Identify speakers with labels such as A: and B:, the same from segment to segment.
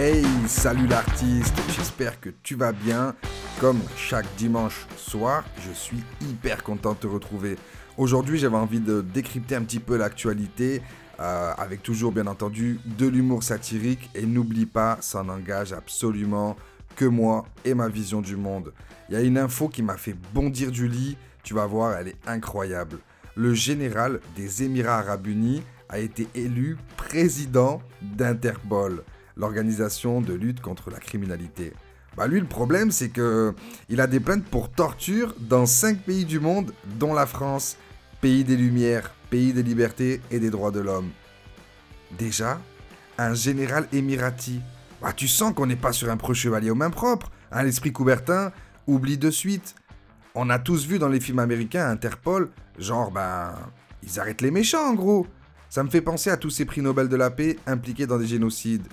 A: Hey, salut l'artiste, j'espère que tu vas bien. Comme chaque dimanche soir, je suis hyper content de te retrouver. Aujourd'hui, j'avais envie de décrypter un petit peu l'actualité, euh, avec toujours bien entendu de l'humour satirique. Et n'oublie pas, ça n'engage absolument que moi et ma vision du monde. Il y a une info qui m'a fait bondir du lit, tu vas voir, elle est incroyable. Le général des Émirats arabes unis a été élu président d'Interpol l'organisation de lutte contre la criminalité. Bah lui, le problème, c'est que il a des plaintes pour torture dans 5 pays du monde, dont la France, pays des Lumières, pays des libertés et des droits de l'homme. Déjà, un général émirati. Bah tu sens qu'on n'est pas sur un preux chevalier aux mains propres. Un l'esprit Coubertin oublie de suite. On a tous vu dans les films américains Interpol, genre ben ils arrêtent les méchants en gros. Ça me fait penser à tous ces prix Nobel de la paix impliqués dans des génocides.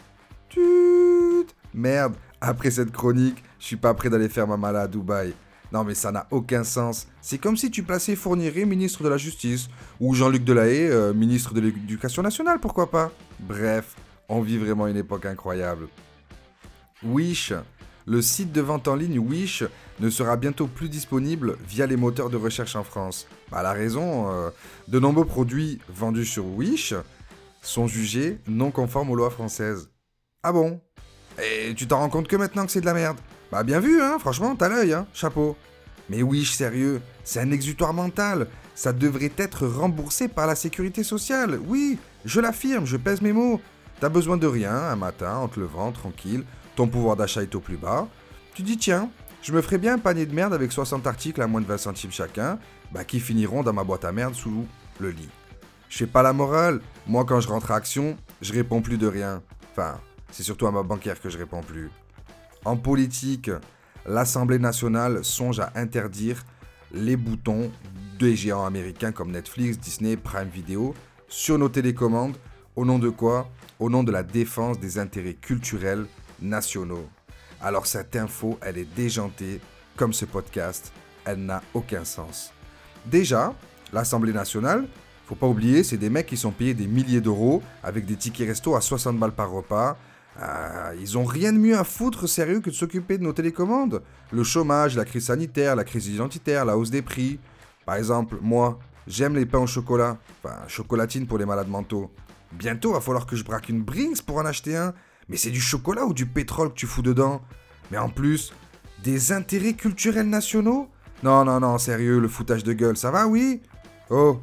A: Merde, après cette chronique, je suis pas prêt d'aller faire ma malade à Dubaï. Non mais ça n'a aucun sens. C'est comme si tu plaçais Fourniret ministre de la Justice, ou Jean-Luc Delahaye euh, ministre de l'Éducation nationale, pourquoi pas? Bref, on vit vraiment une époque incroyable. Wish, le site de vente en ligne Wish ne sera bientôt plus disponible via les moteurs de recherche en France. Bah, la raison, euh, de nombreux produits vendus sur Wish sont jugés non conformes aux lois françaises. Ah bon? Et tu t'en rends compte que maintenant que c'est de la merde Bah bien vu, hein, franchement, t'as l'œil, hein, chapeau. Mais oui, sérieux, c'est un exutoire mental. Ça devrait être remboursé par la sécurité sociale. Oui, je l'affirme, je pèse mes mots. T'as besoin de rien un matin en te levant tranquille, ton pouvoir d'achat est au plus bas. Tu dis tiens, je me ferais bien un panier de merde avec 60 articles à moins de 20 centimes chacun, bah qui finiront dans ma boîte à merde sous le lit. Je fais pas la morale, moi quand je rentre à action, je réponds plus de rien. Enfin, c'est surtout à ma banquière que je réponds plus. En politique, l'Assemblée nationale songe à interdire les boutons des géants américains comme Netflix, Disney, Prime Video sur nos télécommandes. Au nom de quoi? Au nom de la défense des intérêts culturels nationaux. Alors cette info, elle est déjantée, comme ce podcast, elle n'a aucun sens. Déjà, l'Assemblée nationale, faut pas oublier, c'est des mecs qui sont payés des milliers d'euros avec des tickets resto à 60 balles par repas, ah, ils ont rien de mieux à foutre, sérieux, que de s'occuper de nos télécommandes. Le chômage, la crise sanitaire, la crise identitaire, la hausse des prix. Par exemple, moi, j'aime les pains au chocolat. Enfin, chocolatine pour les malades mentaux. Bientôt, va falloir que je braque une Brinks pour en acheter un. Mais c'est du chocolat ou du pétrole que tu fous dedans? Mais en plus, des intérêts culturels nationaux? Non, non, non, sérieux, le foutage de gueule, ça va, oui? Oh,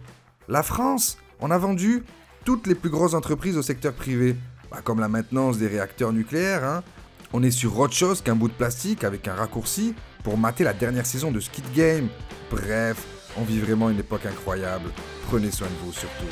A: la France, on a vendu toutes les plus grosses entreprises au secteur privé. Bah, comme la maintenance des réacteurs nucléaires, hein. on est sur autre chose qu'un bout de plastique avec un raccourci pour mater la dernière saison de Skid Game. Bref, on vit vraiment une époque incroyable. Prenez soin de vous surtout.